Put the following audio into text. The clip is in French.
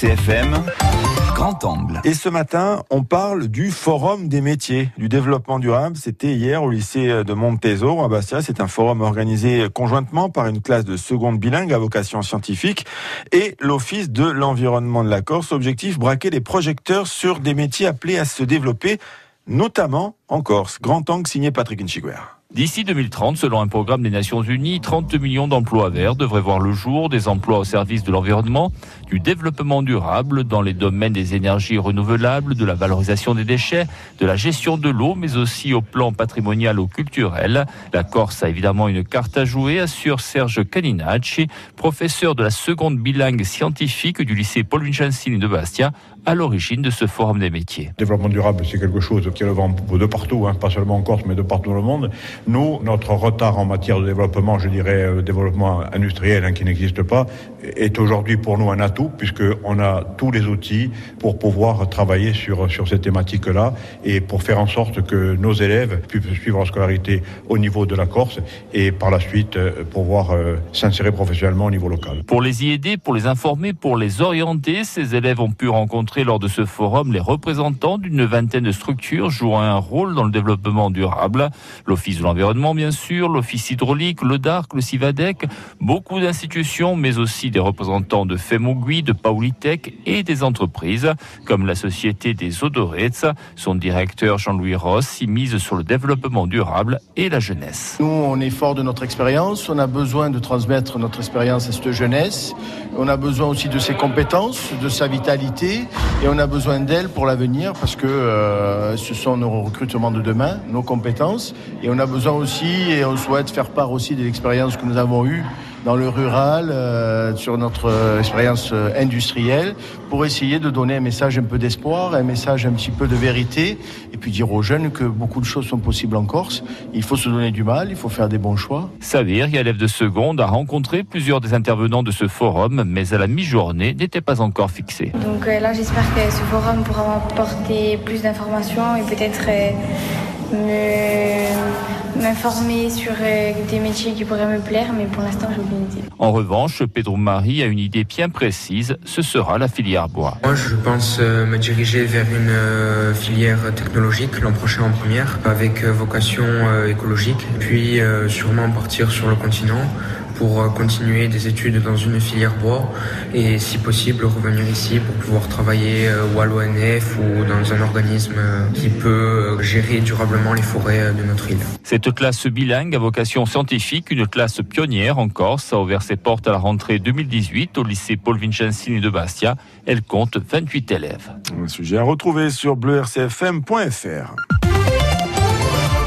CFM, Grand Angle. Et ce matin, on parle du Forum des métiers, du développement durable. C'était hier au lycée de Montezor à Bastia. C'est un forum organisé conjointement par une classe de seconde bilingue à vocation scientifique et l'Office de l'environnement de la Corse. Objectif, braquer les projecteurs sur des métiers appelés à se développer, notamment en Corse. Grand Angle signé Patrick Inchiguer. D'ici 2030, selon un programme des Nations Unies, 32 millions d'emplois verts devraient voir le jour, des emplois au service de l'environnement, du développement durable dans les domaines des énergies renouvelables, de la valorisation des déchets, de la gestion de l'eau, mais aussi au plan patrimonial ou culturel. La Corse a évidemment une carte à jouer, assure Serge Caninacci, professeur de la seconde bilingue scientifique du lycée Paul Vincenzi de Bastia, à l'origine de ce forum des métiers. Le développement durable, c'est quelque chose qui est le vent de partout, hein, pas seulement en Corse, mais de partout dans le monde. Nous, notre retard en matière de développement, je dirais euh, développement industriel hein, qui n'existe pas, est aujourd'hui pour nous un atout puisqu'on a tous les outils pour pouvoir travailler sur, sur cette thématique-là et pour faire en sorte que nos élèves puissent suivre leur scolarité au niveau de la Corse et par la suite euh, pouvoir euh, s'insérer professionnellement au niveau local. Pour les y aider, pour les informer, pour les orienter, ces élèves ont pu rencontrer lors de ce forum les représentants d'une vingtaine de structures jouant un rôle dans le développement durable. L'Office de l'environnement, bien sûr, l'Office hydraulique, le DARC, le CIVADEC, beaucoup d'institutions, mais aussi des représentants de FEMOGUI, de Paulitech et des entreprises, comme la Société des Odorets. Son directeur Jean-Louis Ross y mise sur le développement durable et la jeunesse. Nous, on est fort de notre expérience, on a besoin de transmettre notre expérience à cette jeunesse, on a besoin aussi de ses compétences, de sa vitalité, et on a besoin d'elle pour l'avenir, parce que euh, ce sont nos recrutements de demain, nos compétences, et on a besoin aussi, et on souhaite faire part aussi de l'expérience que nous avons eue dans le rural, euh, sur notre euh, expérience euh, industrielle, pour essayer de donner un message un peu d'espoir, un message un petit peu de vérité, et puis dire aux jeunes que beaucoup de choses sont possibles en Corse. Il faut se donner du mal, il faut faire des bons choix. Savir, élève de seconde, a rencontré plusieurs des intervenants de ce forum, mais à la mi-journée n'était pas encore fixé. Donc là, j'espère que ce forum pourra m'apporter plus d'informations et peut-être me m'informer sur euh, des métiers qui pourraient me plaire, mais pour l'instant, j'ai aucune idée. En revanche, Pedro Marie a une idée bien précise, ce sera la filière bois. Moi, je pense euh, me diriger vers une euh, filière technologique l'an prochain en première, avec vocation écologique, puis sûrement partir sur le continent pour continuer des études dans une filière bois et si possible revenir ici pour pouvoir travailler ou à l'ONF ou dans un organisme qui peut gérer durablement les forêts de notre île. Cette classe bilingue à vocation scientifique, une classe pionnière en Corse, a ouvert ses portes à la rentrée 2018 au lycée Paul Vincenzini de Bastia. Elle compte 28 élèves. Un sujet à retrouver sur bleurcfm.fr.